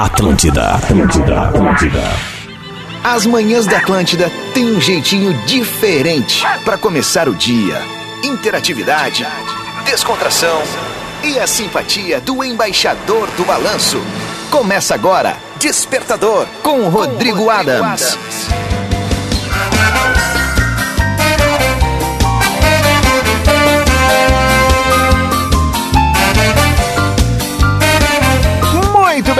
Atlântida, Atlântida, Atlântida. As manhãs da Atlântida têm um jeitinho diferente para começar o dia. Interatividade, descontração e a simpatia do embaixador do balanço. Começa agora, Despertador, com Rodrigo, Rodrigo Adams. Adams.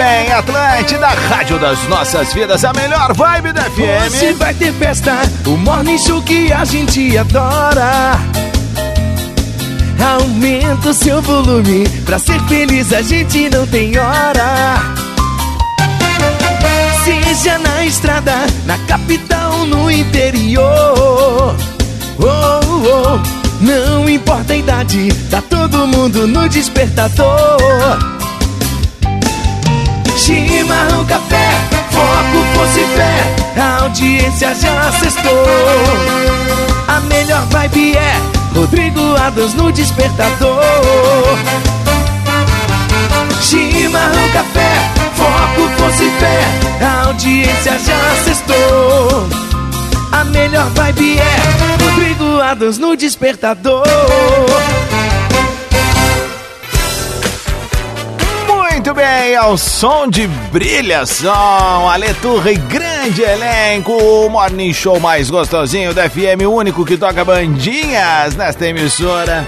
Bem, Atlântida, Rádio das Nossas Vidas, a melhor vibe da FM. Hoje vai ter festa, o morning show que a gente adora. Aumenta o seu volume, pra ser feliz a gente não tem hora. Seja na estrada, na capital, no interior. Oh, oh, não importa a idade, tá todo mundo no despertador. Chimarrão, café, foco, fosse fé, a audiência já acestou. A melhor vibe é Rodrigo Adams no despertador. Chimarrão, café, foco, fosse fé, a audiência já acestou. A melhor vibe é Rodrigo Adams no despertador. Muito bem, ao som de brilhação, Aleturra e grande elenco, o morning show mais gostosinho da FM, o único que toca bandinhas nesta emissora.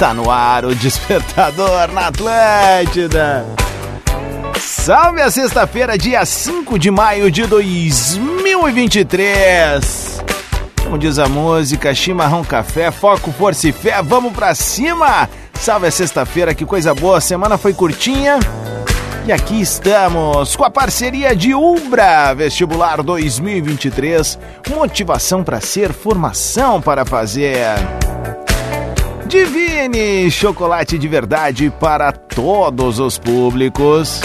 Tá no ar o despertador na Atlântida. Salve a sexta-feira, dia 5 de maio de 2023. Como diz a música, chimarrão, café, foco, força e fé, vamos pra cima! Salve a sexta-feira, que coisa boa, a semana foi curtinha e aqui estamos com a parceria de Umbra Vestibular 2023. Motivação para ser, formação para fazer. Divine, chocolate de verdade para todos os públicos.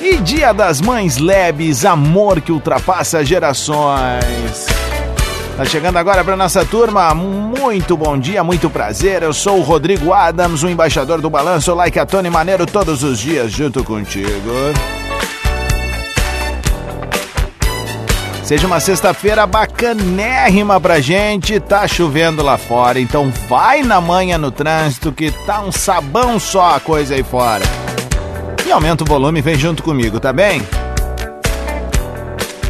E Dia das Mães Lebes, amor que ultrapassa gerações. Tá chegando agora para nossa turma. Muito bom dia, muito prazer. Eu sou o Rodrigo Adams, o embaixador do Balanço, like a Tony Maneiro todos os dias junto contigo. Seja uma sexta-feira bacanérrima pra gente. Tá chovendo lá fora, então vai na manhã no trânsito que tá um sabão só a coisa aí fora. E aumenta o volume, vem junto comigo, tá bem?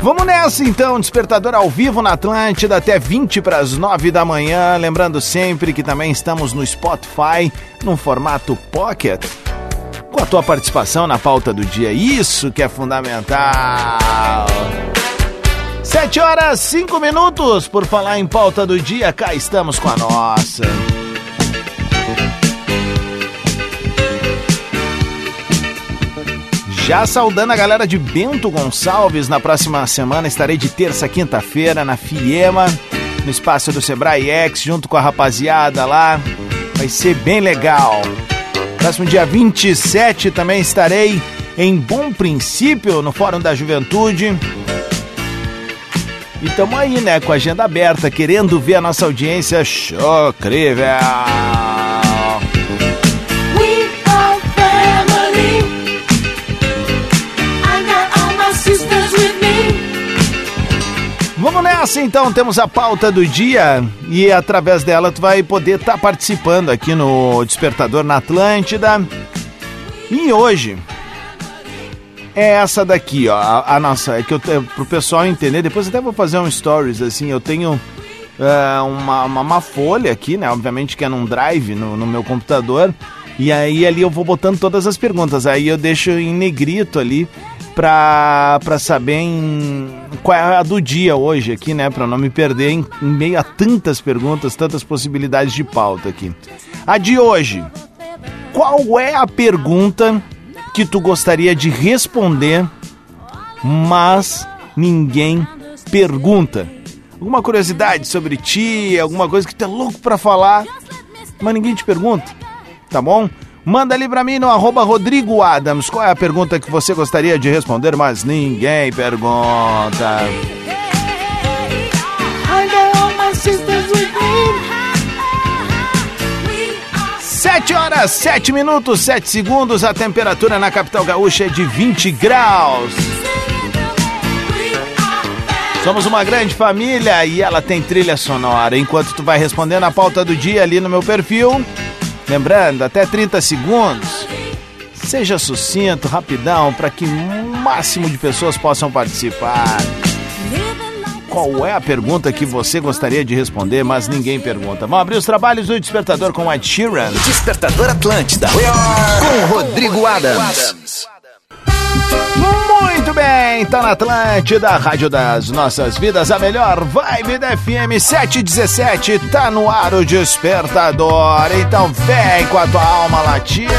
Vamos nessa então, despertador ao vivo na Atlântida até 20 para as 9 da manhã. Lembrando sempre que também estamos no Spotify, no formato Pocket. Com a tua participação na pauta do dia, isso que é fundamental. 7 horas 5 minutos, por falar em pauta do dia, cá estamos com a nossa. Já saudando a galera de Bento Gonçalves, na próxima semana estarei de terça a quinta-feira na Fiema, no espaço do Sebrae X, junto com a rapaziada lá. Vai ser bem legal. Próximo dia 27 também estarei em Bom Princípio, no Fórum da Juventude. E tamo aí, né, com a agenda aberta, querendo ver a nossa audiência chocrível. Nessa então, temos a pauta do dia e através dela tu vai poder estar tá participando aqui no Despertador na Atlântida. E hoje é essa daqui, ó, a, a nossa, é que eu pro pessoal entender, depois até vou fazer um stories assim, eu tenho uh, uma, uma, uma, folha aqui, né, obviamente que é num drive no, no meu computador, e aí ali eu vou botando todas as perguntas, aí eu deixo em negrito ali pra, pra saber em, qual é a do dia hoje aqui, né? Pra não me perder em, em meio a tantas perguntas, tantas possibilidades de pauta aqui. A de hoje. Qual é a pergunta que tu gostaria de responder, mas ninguém pergunta? Alguma curiosidade sobre ti, alguma coisa que tu é louco pra falar, mas ninguém te pergunta, tá bom? Manda ali pra mim no arroba Rodrigo Adams. Qual é a pergunta que você gostaria de responder, mas ninguém pergunta. Sete horas, sete minutos, sete segundos. A temperatura na capital gaúcha é de 20 graus. Somos uma grande família e ela tem trilha sonora. Enquanto tu vai respondendo a pauta do dia ali no meu perfil, lembrando, até 30 segundos. Seja sucinto, rapidão, para que o máximo de pessoas possam participar. Qual é a pergunta que você gostaria de responder, mas ninguém pergunta? Vamos abrir os trabalhos do Despertador com Ed Sheeran. Despertador Atlântida. Com Rodrigo Adams. Muito bem, tá na Atlântida, Rádio das Nossas Vidas, a melhor vibe da FM 717, tá no ar o Despertador. Então vem com a tua alma latina.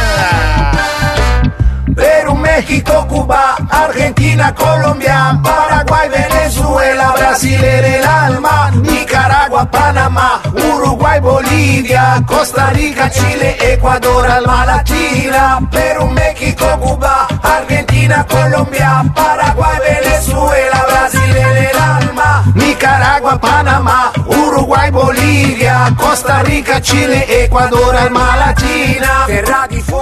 Perú, México, Cuba, Argentina, Colombia, Paraguay, Venezuela, Brasil el alma, Nicaragua, Panamá, Uruguay, Bolivia, Costa Rica, Chile, Ecuador, alma latina, Perú, México, Cuba, Argentina, Colombia, Paraguay, Venezuela, Brasil en el alma, Nicaragua, Panamá, Uruguay, Bolívia, Costa Rica, Chile, Ecuador, alma latina.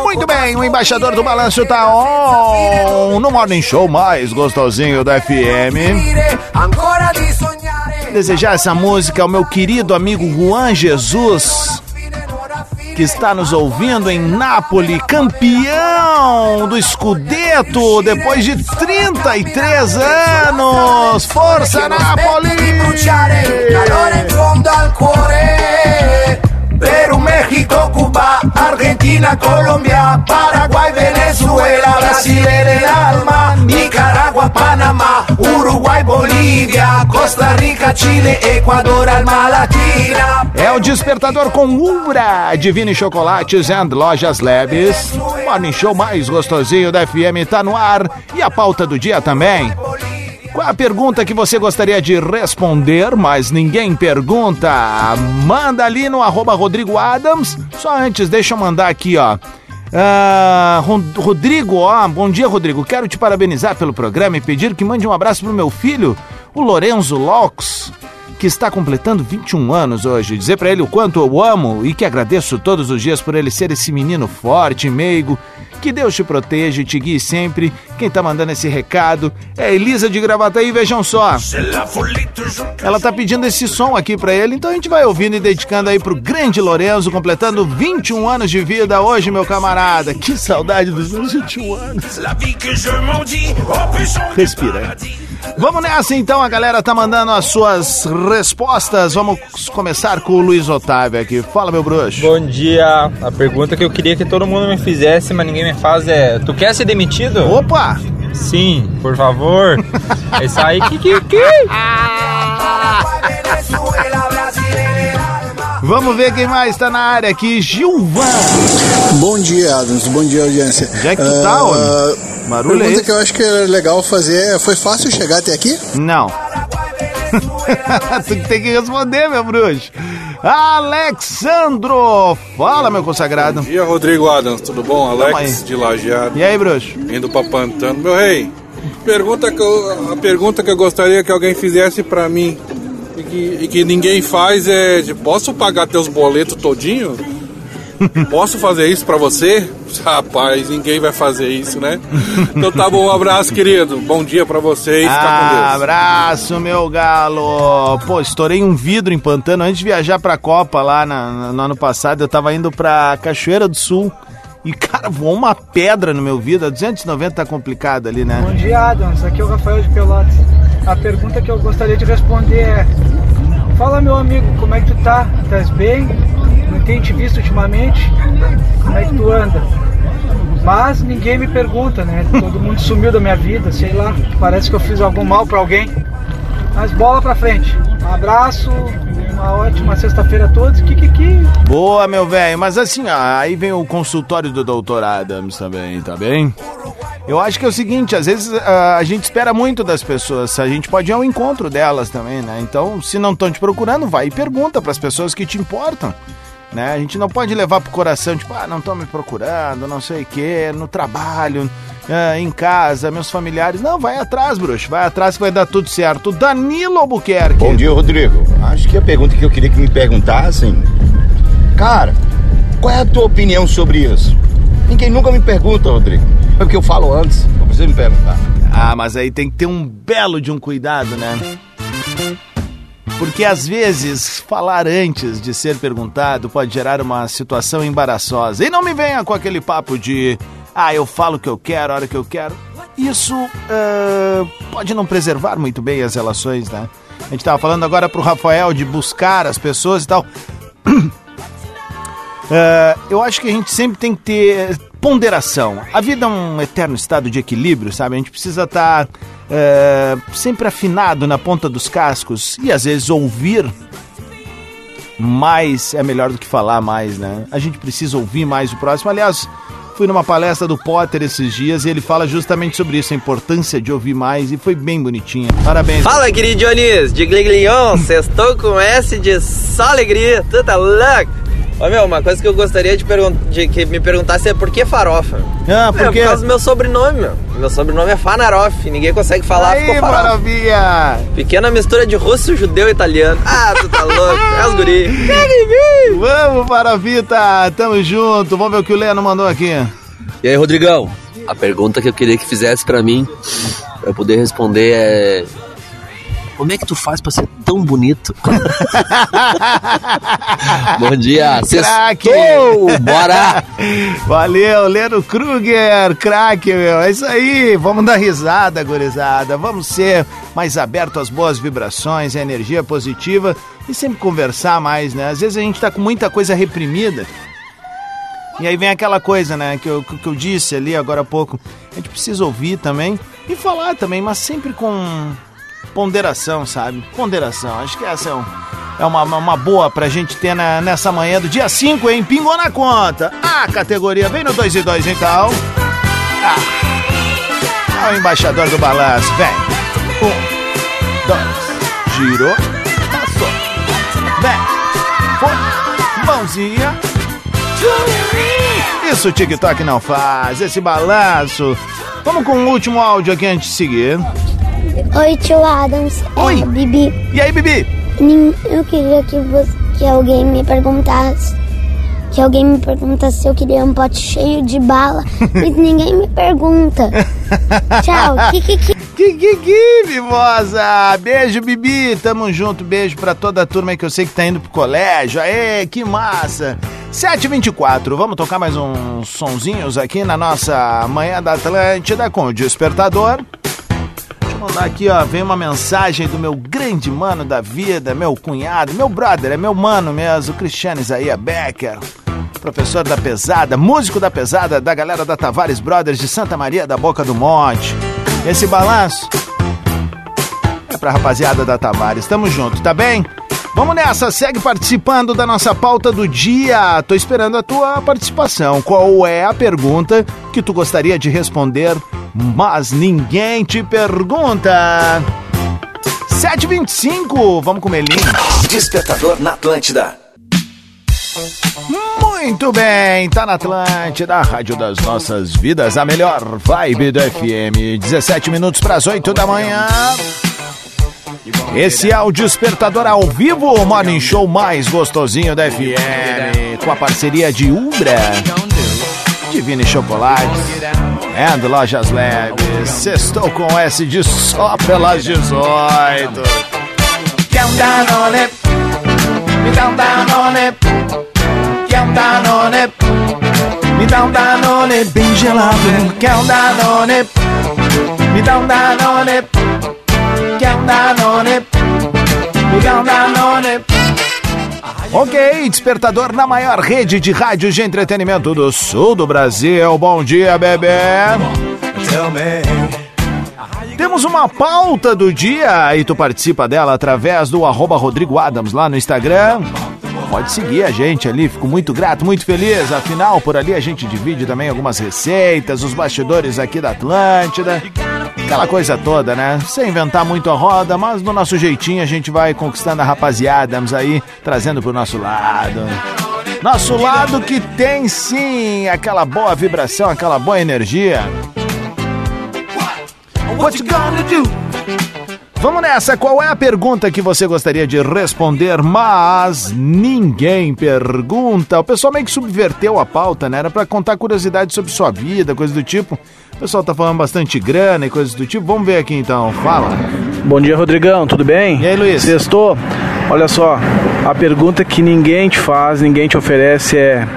Muito bem, o embaixador do balanço tá on no Morning Show mais gostosinho da FM. Desejar essa música ao meu querido amigo Juan Jesus, que está nos ouvindo em Nápoles, campeão do Scudetto depois de 33 anos. Força Nápoles! Perú, México, Cuba, Argentina, Colombia, Paraguay, Venezuela, Brasil en el alma, Nicaragua, Panamá, Uruguay, Bolívia, Costa Rica, Chile, Ecuador, alma latina. É o despertador com Umbra, Divine Chocolates and Lojas Leves. Morning Show mais gostosinho da FM tá no ar e a pauta do dia também. Qual a pergunta que você gostaria de responder, mas ninguém pergunta? Manda ali no arroba Rodrigo Adams. Só antes, deixa eu mandar aqui, ó. Ro- Rodrigo, ó, bom dia, Rodrigo. Quero te parabenizar pelo programa e pedir que mande um abraço pro meu filho, o Lorenzo Laux, que está completando 21 anos hoje. Dizer pra ele o quanto eu amo e que agradeço todos os dias por ele ser esse menino forte, meigo. Que Deus te proteja e te guie sempre. Quem tá mandando esse recado é Elisa de Gravataí, vejam só. Ela tá pedindo esse som aqui pra ele, então a gente vai ouvindo e dedicando aí pro grande Lorenzo, completando 21 anos de vida hoje, meu camarada. Que saudade dos meus 21 anos. Respira. Vamos nessa então, a galera tá mandando as suas respostas. Vamos começar com o Luiz Otávio aqui. Fala, meu bruxo. Bom dia. A pergunta que eu queria que todo mundo me fizesse, mas ninguém me faz é: Tu quer ser demitido? Opa! Sim, por favor. É isso aí, que, que, que? Vamos ver quem mais tá na área aqui. Gilvan. Bom dia, Adams. Bom dia, audiência. É que tu tá, homem? Barulho é Pergunta esse? que eu acho que é legal fazer é, foi fácil chegar até aqui? Não. tu tem que responder, meu bruxo. Alexandro! Fala, meu consagrado. Bom dia, Rodrigo Adams, tudo bom? Alex de Lajeado, E aí, bruxo? indo pra Pantano. Meu rei, pergunta que eu- a pergunta que eu gostaria que alguém fizesse pra mim e que, e que ninguém faz é: de, posso pagar teus boletos todinho? Posso fazer isso pra você? Rapaz, ninguém vai fazer isso, né? Então tá bom, um abraço, querido. Bom dia pra vocês, Deus. Abraço, meu galo. Pô, estourei um vidro em Pantano antes de viajar pra Copa lá na- no ano passado. Eu tava indo pra Cachoeira do Sul. E, cara, voou uma pedra no meu vidro. A 290 tá complicado ali, né? Bom dia, Adams. Aqui é o Rafael de Pelotas. A pergunta que eu gostaria de responder é: Fala, meu amigo, como é que tu tá? Estás bem? Tenho te visto ultimamente? Como é que tu anda? Mas ninguém me pergunta, né? Todo mundo sumiu da minha vida, sei lá. Parece que eu fiz algum mal pra alguém. Mas bola pra frente. Um abraço, uma ótima sexta-feira a todos. Kikiki. Boa, meu velho. Mas assim, ó, aí vem o consultório do Dr. Adams também, tá bem? Eu acho que é o seguinte, às vezes ah, a gente espera muito das pessoas, a gente pode ir ao encontro delas também, né? Então, se não estão te procurando, vai e pergunta pras pessoas que te importam. Né? A gente não pode levar pro coração, tipo, ah, não estão me procurando, não sei o quê, no trabalho, ah, em casa, meus familiares. Não, vai atrás, bruxo, vai atrás que vai dar tudo certo. Danilo Albuquerque. Bom dia, Rodrigo. Acho que a pergunta que eu queria que me perguntassem, cara, Qual é a tua opinião sobre isso? Ninguém nunca me pergunta, Rodrigo. É porque eu falo antes, não precisa me perguntar. Ah, mas aí tem que ter um belo de um cuidado, né? Porque às vezes falar antes de ser perguntado pode gerar uma situação embaraçosa. E não me venha com aquele papo de ah, eu falo o que eu quero, a hora que eu quero. Isso uh, pode não preservar muito bem as relações, né? A gente tava falando agora pro Rafael de buscar as pessoas e tal. Uh, eu acho que a gente sempre tem que ter ponderação. A vida é um eterno estado de equilíbrio, sabe? A gente precisa estar tá, uh, sempre afinado na ponta dos cascos e às vezes ouvir mais é melhor do que falar mais, né? A gente precisa ouvir mais o próximo. Aliás, fui numa palestra do Potter esses dias e ele fala justamente sobre isso, a importância de ouvir mais e foi bem bonitinha. Parabéns. Fala, querido Dionísio, de Gliglion, sextou com S de só alegria, tudo tá louco. Ô meu, uma coisa que eu gostaria de, de que me perguntasse é por que farofa? Ah, por quê? É, por causa do meu sobrenome, meu. Meu sobrenome é Fanaroff, ninguém consegue falar, Aí, ficou farofa. maravilha! Pequena mistura de russo, judeu e italiano. Ah, tu tá louco, é os guri. Vamos, Farovita, tamo junto. Vamos ver o que o Leno mandou aqui. E aí, Rodrigão? A pergunta que eu queria que fizesse para mim, pra eu poder responder é como é que tu faz pra ser tão bonito? Bom dia, sextou! Bora! Valeu, Leno Kruger, craque, meu. É isso aí, vamos dar risada, gurizada. Vamos ser mais abertos às boas vibrações, à energia positiva e sempre conversar mais, né? Às vezes a gente tá com muita coisa reprimida. E aí vem aquela coisa, né, que eu, que eu disse ali agora há pouco. A gente precisa ouvir também e falar também, mas sempre com ponderação, sabe? Ponderação. Acho que essa é, um, é uma, uma boa pra gente ter na, nessa manhã do dia 5, hein? Pingou na conta. A categoria vem no 2 e 2 então. Ah. É o embaixador do balanço. Vem. Um, dois. Girou. Passou. Vem. Foi. Mãozinha. Isso o TikTok não faz. Esse balanço. Vamos com o último áudio aqui antes de seguir. Oi, tio Adams. Oi. É Bibi. E aí, Bibi? Eu queria que, você, que alguém me perguntasse. Que alguém me perguntasse se eu queria um pote cheio de bala. e ninguém me pergunta. Tchau. Kikiki. Kikiki, mimosa. Beijo, Bibi. Tamo junto. Beijo pra toda a turma que eu sei que tá indo pro colégio. Aê, que massa. 7h24, vamos tocar mais uns sonzinhos aqui na nossa Manhã da Atlântida com o Despertador mandar aqui, ó, vem uma mensagem do meu grande mano da vida, meu cunhado, meu brother, é meu mano mesmo, Cristiano Isaia Becker, professor da pesada, músico da pesada da galera da Tavares Brothers de Santa Maria da Boca do Monte. Esse balanço é pra rapaziada da Tavares, tamo junto, tá bem? Vamos nessa, segue participando da nossa pauta do dia. Tô esperando a tua participação. Qual é a pergunta que tu gostaria de responder mas ninguém te pergunta. 7h25, vamos com o Melim. Despertador na Atlântida. Muito bem, tá na Atlântida, a rádio das nossas vidas, a melhor vibe do FM. 17 minutos para as 8 da manhã. Esse é o Despertador ao vivo, o morning show mais gostosinho da FM, com a parceria de Umbra, Divine Chocolates and Lojas Leves. Sextou com S de só pelas 18. Quer um Danone? Me dá um Danone. Quer um Danone? Me dá um Danone bem gelado. Quer um Danone? Me dá um Danone. Quer um Danone? Me dá um Danone. Ok, despertador na maior rede de rádios de entretenimento do sul do Brasil. Bom dia, bebê. Temos uma pauta do dia e tu participa dela através do arroba Rodrigo Adams lá no Instagram. Pode seguir a gente ali, fico muito grato, muito feliz. Afinal, por ali a gente divide também algumas receitas, os bastidores aqui da Atlântida. Aquela coisa toda, né? Sem inventar muito a roda, mas no nosso jeitinho a gente vai conquistando a rapaziada, vamos aí trazendo pro nosso lado. Nosso lado que tem sim aquela boa vibração, aquela boa energia. What you gonna do? Vamos nessa, qual é a pergunta que você gostaria de responder, mas ninguém pergunta? O pessoal meio que subverteu a pauta, né? Era pra contar curiosidades sobre sua vida, coisa do tipo. O pessoal tá falando bastante grana e coisas do tipo. Vamos ver aqui então, fala. Bom dia, Rodrigão, tudo bem? E aí, Luiz? Sextou? Olha só, a pergunta que ninguém te faz, ninguém te oferece é.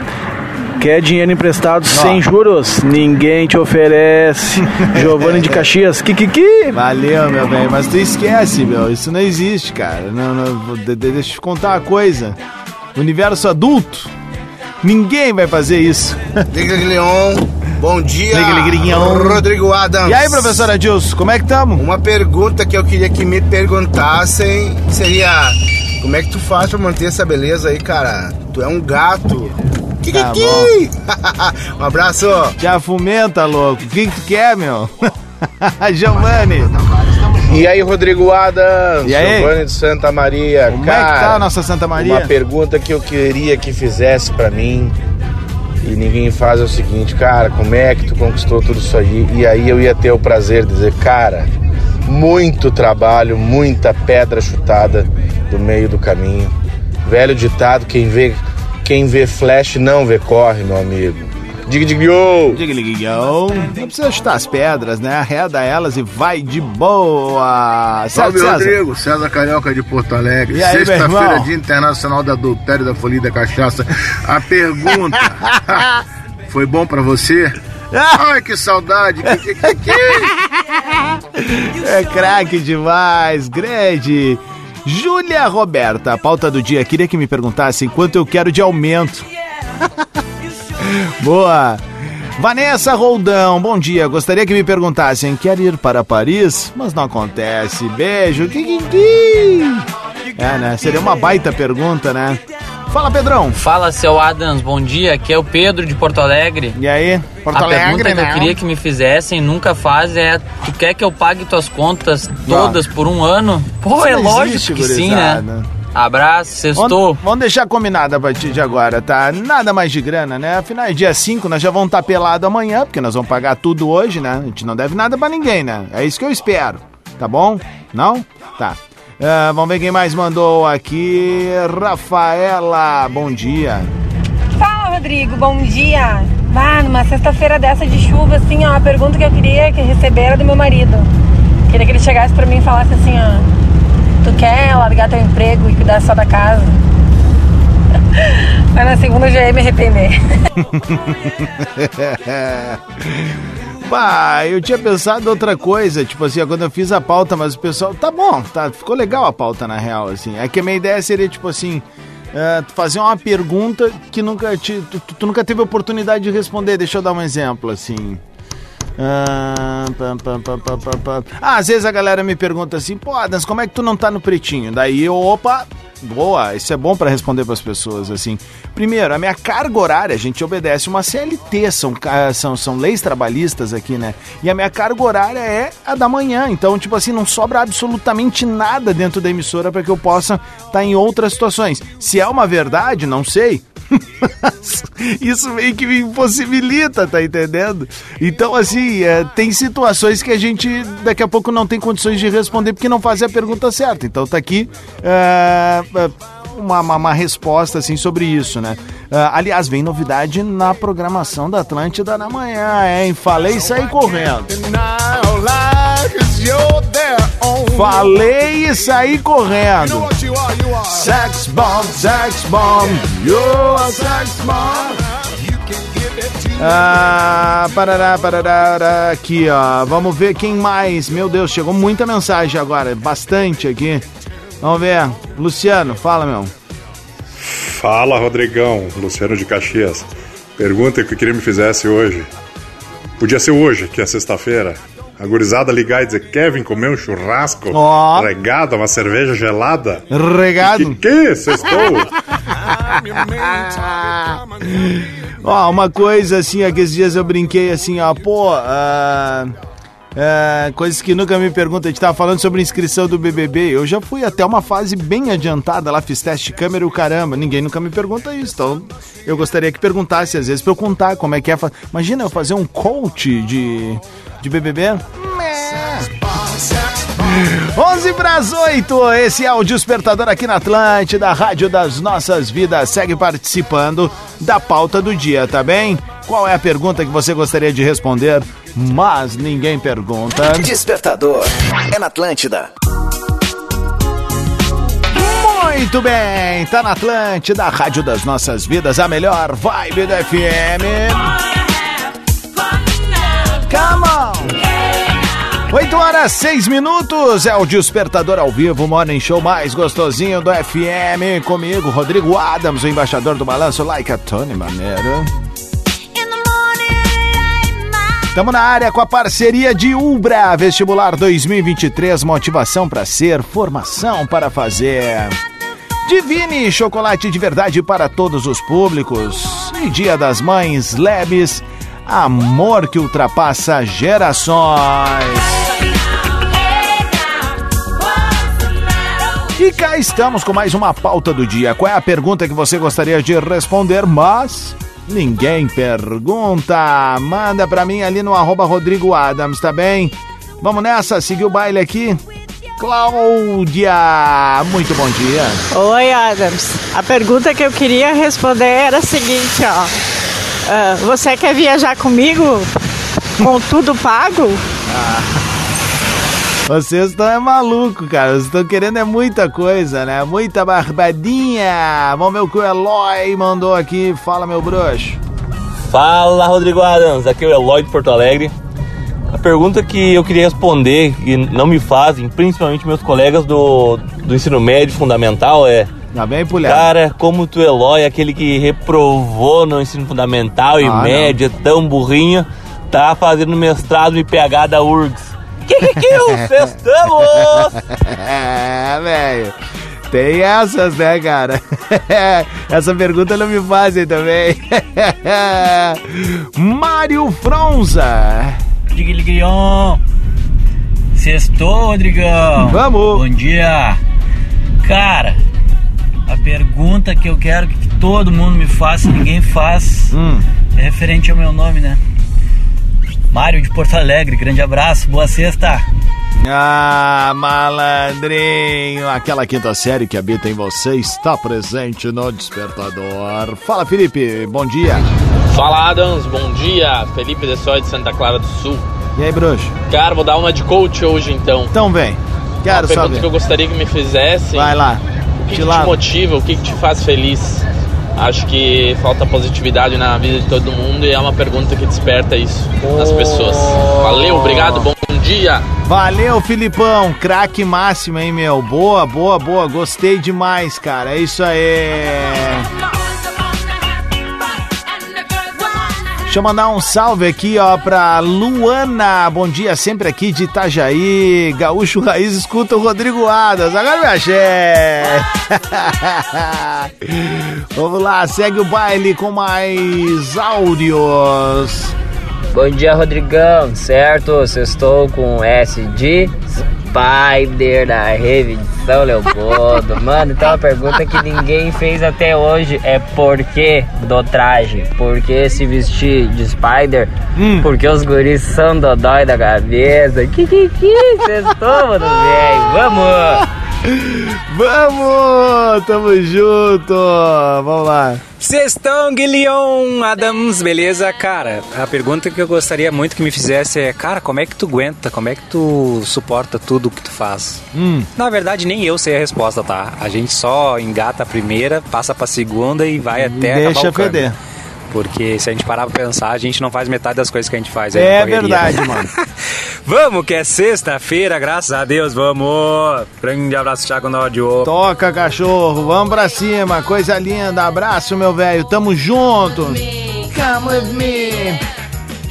Quer dinheiro emprestado sem juros? Ninguém te oferece. Giovanni de Caxias, Kikiki. Valeu, meu bem, mas tu esquece, meu. Isso não existe, cara. Não, não, de- de- deixa eu te contar uma coisa. Universo adulto, ninguém vai fazer isso. Liga Leon, bom dia. Liga. Rodrigo Adams. E aí, professor Adilson, como é que tamo? Uma pergunta que eu queria que me perguntassem seria: como é que tu faz pra manter essa beleza aí, cara? Tu é um gato. Tá Kikiki. um abraço. Já fumenta, louco. O que que tu quer, meu? Giovanni. E aí, Rodrigo Adams, E aí? Giovanni de Santa Maria. Como Cara, é que tá a nossa Santa Maria? Uma pergunta que eu queria que fizesse pra mim e ninguém faz é o seguinte, cara, como é que tu conquistou tudo isso aí? E aí eu ia ter o prazer de dizer, cara, muito trabalho, muita pedra chutada do meio do caminho. Velho ditado, quem vê, quem vê flash não vê corre, meu amigo. Diga, diga! Diga. Não precisa chutar as pedras, né? Arreda elas e vai de boa. Salve, César? Rodrigo. César Carioca de Porto Alegre. Sexta-feira? Dia Internacional da Adultério da Folia e da Cachaça. A pergunta: Foi bom pra você? Ai, que saudade. Que, que, que, que? É craque demais, grande. Júlia Roberta, a pauta do dia. Queria que me perguntassem quanto eu quero de aumento. Boa. Vanessa Roldão, bom dia. Gostaria que me perguntassem: quer ir para Paris? Mas não acontece. Beijo. Kikiki. É, né? Seria uma baita pergunta, né? Fala, Pedrão. Fala, seu Adams, bom dia. Aqui é o Pedro de Porto Alegre. E aí? Porto a Alegre, pergunta que né? eu queria que me fizessem, nunca fazem, é: tu quer que eu pague tuas contas todas por um ano? Pô, Isso é lógico existe, que sim, né? Abraço, sextou. Vamos, deixar combinado a partir de agora, tá? Nada mais de grana, né? Afinal, é dia 5, nós já vamos estar pelado amanhã, porque nós vamos pagar tudo hoje, né? A gente não deve nada pra ninguém, né? É isso que eu espero, tá bom? Não? Tá. Ah, vamos ver quem mais mandou aqui. Rafaela, bom dia. Fala, Rodrigo, bom dia. Ah, numa sexta-feira dessa de chuva, assim, ó, a pergunta que eu queria que receber era do meu marido. Queria que ele chegasse pra mim e falasse assim, ó, tu quer largar teu emprego e cuidar só da casa? Mas na segunda eu já ia me arrepender. Pá, eu tinha pensado outra coisa, tipo assim, quando eu fiz a pauta, mas o pessoal, tá bom, tá, ficou legal a pauta na real, assim. É que a minha ideia seria, tipo assim, tu fazer uma pergunta que nunca te, tu, tu- nunca teve oportunidade de responder. Deixa eu dar um exemplo, assim. Pam. Ah, às vezes a galera me pergunta assim, pô, Adams, como é que tu não tá no pretinho? Daí eu, opa, boa, isso é bom pra responder pras pessoas, assim. Primeiro, a minha carga horária, a gente obedece uma CLT, são, são, são leis trabalhistas aqui, né? E a minha carga horária é a da manhã, então, tipo assim, não sobra absolutamente nada dentro da emissora pra que eu possa estar em outras situações. Se é uma verdade, não sei. Isso meio que me impossibilita, tá entendendo? Então, assim, é, tem situações que a gente daqui a pouco não tem condições de responder porque não faz a pergunta certa. Então tá aqui é, uma, uma, uma resposta assim sobre isso, né? É, aliás, vem novidade na programação da Atlântida na manhã, hein? Falei e saí correndo. Falei e saí correndo. Sex bomb, sex bomb, you're a sex bomb. Ah, parará, parará, aqui, ó. Vamos ver quem mais. Meu Deus, chegou muita mensagem agora, bastante aqui. Vamos ver. Luciano, fala, meu. Fala, Rodrigão, Luciano de Caxias. Pergunta que eu queria me fizesse hoje. Podia ser hoje, que é sexta-feira. A gurizada ligar e dizer, Kevin, comeu um churrasco Ó. regado, uma cerveja gelada. Regado. Que que? Sextou? Ó, uma coisa assim, ó, que esses dias eu brinquei assim, ó, pô, ah, ah, coisas que nunca me perguntam. A gente tava falando sobre inscrição do BBB. Eu já fui até uma fase bem adiantada lá, fiz teste de câmera e o caramba. Ninguém nunca me pergunta isso. Então, eu gostaria que perguntasse às vezes pra eu contar como é que é. Imagina eu fazer um coach de, de BBB? 11 para as 8, esse é o Despertador aqui na Atlântida, Rádio das Nossas Vidas. Segue participando da pauta do dia, tá bem? Qual é a pergunta que você gostaria de responder, mas ninguém pergunta? Despertador é na Atlântida. Muito bem, tá na Atlântida, Rádio das Nossas Vidas, a melhor vibe da FM. Come on! 8 horas 6 minutos, é o Despertador ao vivo, Morning Show mais gostosinho do FM. Comigo, Rodrigo Adams, o embaixador do balanço, like a Tony Maneiro. Estamos na área com a parceria de Ubra, vestibular 2023, motivação para ser, formação para fazer. Divine, chocolate de verdade para todos os públicos. E Dia das Mães, Lebes, amor que ultrapassa gerações. E cá estamos com mais uma pauta do dia. Qual é a pergunta que você gostaria de responder, mas ninguém pergunta? Manda pra mim ali no arroba Rodrigo Adams, tá bem? Vamos nessa, seguir o baile aqui. Cláudia, muito bom dia. Oi, Adams. A pergunta que eu queria responder era a seguinte, ó. Ah, você quer viajar comigo com tudo pago? Vocês estão é maluco, cara. Vocês estão querendo é muita coisa, né? Muita barbadinha. Vamos ver o que o Eloy mandou aqui. Fala, meu bruxo. Fala, Rodrigo Adams. Aqui é o Eloy de Porto Alegre. A pergunta que eu queria responder e não me fazem, principalmente meus colegas do, do ensino médio fundamental, é. Tá bem, pulhado. Cara, como tu, Eloy, aquele que reprovou no ensino fundamental e Ah, média, tão burrinho, tá fazendo mestrado em PH da URGS. Que que que eu estamos? é, velho. Tem essas, né, cara? Essa pergunta não me fazem também. Mário Fronza. Digliguion. Sextou, Rodrigão. Vamos. Bom dia. Cara, a pergunta que eu quero que todo mundo me faça, ninguém faz, Hum. é referente ao meu nome, né? Mário de Porto Alegre, grande abraço, boa sexta. Ah, malandrinho. Aquela quinta série que habita em você está presente no Despertador. Fala, Felipe. Bom dia. Fala Adams, bom dia. Felipe de Soy de Santa Clara do Sul. E aí, bruxo? Cara, vou dar uma de coach hoje então. Então vem. Quero uma pergunta saber. que eu gostaria que me fizessem. Vai lá. O que, Te que te motiva? O que, que te faz feliz? Acho que falta positividade na vida de todo mundo e é uma pergunta que desperta isso nas pessoas. Valeu, obrigado, bom dia. Valeu, Filipão. Craque máximo, hein, meu? Boa, boa, boa. Gostei demais, cara. É isso aí. Deixa eu mandar um salve aqui, ó, pra Luana. Bom dia, sempre aqui de Itajaí. Gaúcho Raiz, escuta o Rodrigo Adas. Agora me achei. Vamos lá, segue o baile com mais áudios. Bom dia, Rodrigão, certo? Sextou com S de Spider da Rede de São Leopoldo. Mano, então a pergunta que ninguém fez até hoje é por que do traje? Por que se vestir de Spider? Porque os guris são dodói da cabeça. Que que que? Sextou, mano, velho. Vamos! Vamos, tamo junto. Vamos lá. Sextão, Guilhom Adams, beleza? Cara, a pergunta que eu gostaria muito que me fizesse é, cara, como é que tu aguenta? Como é que tu suporta tudo que tu faz? Hum. Na verdade, nem eu sei a resposta, tá? A gente só engata a primeira, passa pra segunda e vai até deixa acabar o cano. feder. Porque se a gente parar pra pensar, a gente não faz metade das coisas que a gente faz. É correria. verdade, mano. Vamos, que é sexta-feira, graças a Deus, vamos! Grande abraço, Thiago Nódio. Toca, cachorro. Vamos pra cima. Coisa linda. Abraço, meu velho. Tamo junto. Come with me.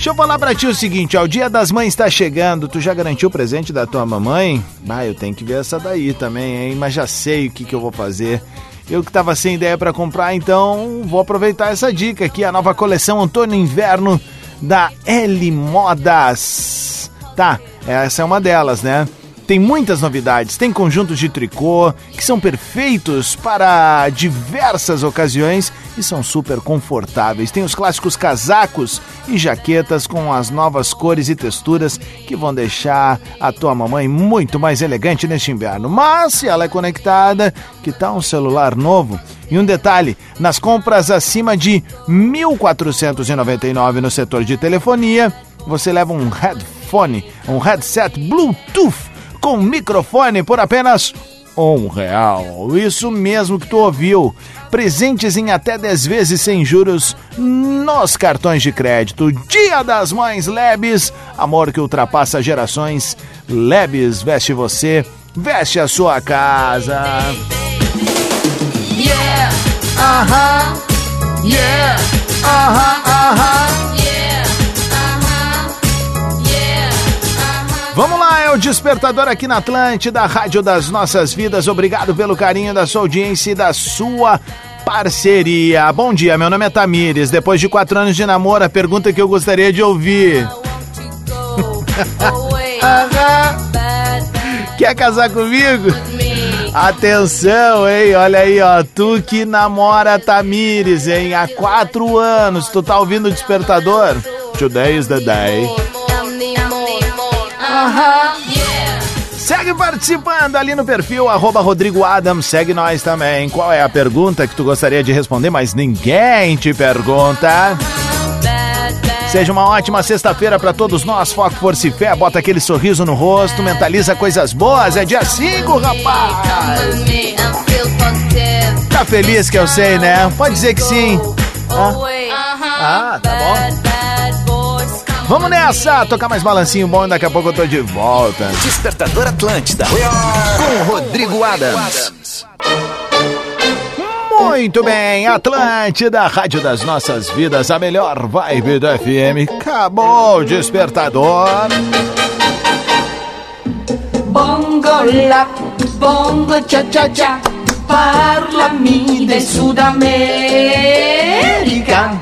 Deixa eu falar pra ti o seguinte, ó, o dia das mães tá chegando, tu já garantiu o presente da tua mamãe? Bah, eu tenho que ver essa daí também, hein, mas já sei o que que eu vou fazer. Eu que tava sem ideia pra comprar, então vou aproveitar essa dica aqui, a nova coleção e Inverno da L Modas. Tá, essa é uma delas, né? Tem muitas novidades, tem conjuntos de tricô que são perfeitos para diversas ocasiões e são super confortáveis. Tem os clássicos casacos e jaquetas com as novas cores e texturas que vão deixar a tua mamãe muito mais elegante neste inverno. Mas se ela é conectada, que tal um celular novo? E um detalhe, nas compras acima de 1.499 no setor de telefonia, você leva um headphone, um headset Bluetooth com microfone por apenas um real. Isso mesmo que tu ouviu. Presentes em até 10 vezes sem juros nos cartões de crédito. Dia das Mães Lebes, amor que ultrapassa gerações. Lebes veste você, veste a sua casa. Yeah, aham, yeah, aham, aham. Vamos lá, é o Despertador aqui na Atlântida, Rádio das Nossas Vidas. Obrigado pelo carinho da sua audiência e da sua parceria. Bom dia, meu nome é Tamires. Depois de quatro anos de namoro, a pergunta que eu gostaria de ouvir. Quer casar comigo? Atenção, hein? Olha aí, ó. Tu que namora Tamires, hein? Há quatro anos. Tu tá ouvindo o despertador? Today is the day. Segue participando ali no perfil arroba Rodrigo Adams, segue nós também. Qual é a pergunta que tu gostaria de responder, mas ninguém te pergunta? Seja uma ótima sexta-feira para todos nós. Foco, força e fé. Bota aquele sorriso no rosto. Mentaliza coisas boas. É dia 5, rapaz. Tá feliz que eu sei, né? Pode dizer que sim. Ah, ah tá bom. Vamos nessa! Tocar mais balancinho bom e daqui a pouco eu tô de volta. Despertador Atlântida. Com Rodrigo Adams. Muito bem, Atlântida, Rádio das Nossas Vidas, a melhor vibe do FM. Acabou o despertador. Bongo la, bongo cha cha cha, parlami de Sudamérica.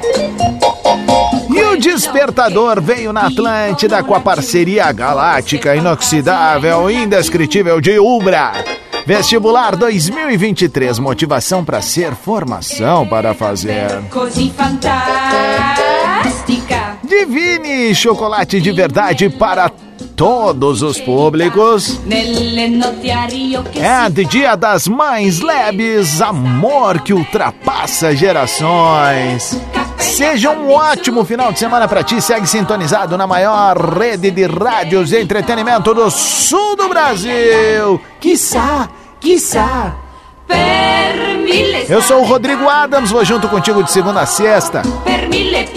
E o despertador veio na Atlântida com a parceria galáctica, inoxidável, indescritível de Ubra. Vestibular 2023, motivação para ser, formação para fazer. Divine chocolate de verdade para todos os públicos. É de Dia das Mães Lebes, amor que ultrapassa gerações. Seja um ótimo final de semana para ti. Segue sintonizado na maior rede de rádios e entretenimento do sul do Brasil. Quiçá, quiçá. Eu sou o Rodrigo Adams, vou junto contigo de segunda a sexta,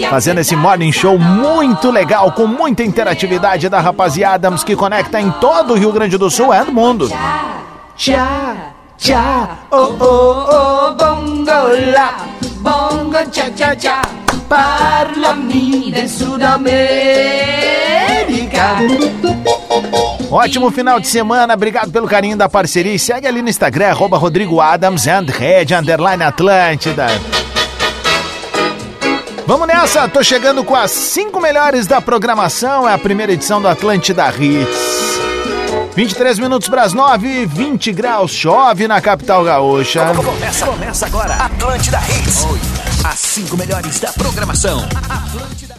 fazendo esse morning show muito legal, com muita interatividade da rapaziada Adams que conecta em todo o Rio Grande do Sul e no mundo. Tchá, tchá, oh oh oh, bongo la, bongo cha cha cha, parlami de Sudamérica. Ótimo final de semana, obrigado pelo carinho da parceria e segue ali no Instagram, arroba Rodrigo Adams and Red, underline Atlântida. Vamos nessa, tô chegando com as cinco melhores da programação, é a primeira edição do Atlântida Hits. 23 minutos para as 9, 20 graus, chove na capital gaúcha. Começa, começa agora. Atlântida Hits. As cinco melhores da programação. Atlântida